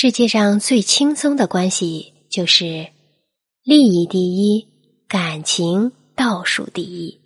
世界上最轻松的关系就是利益第一感情倒数第一。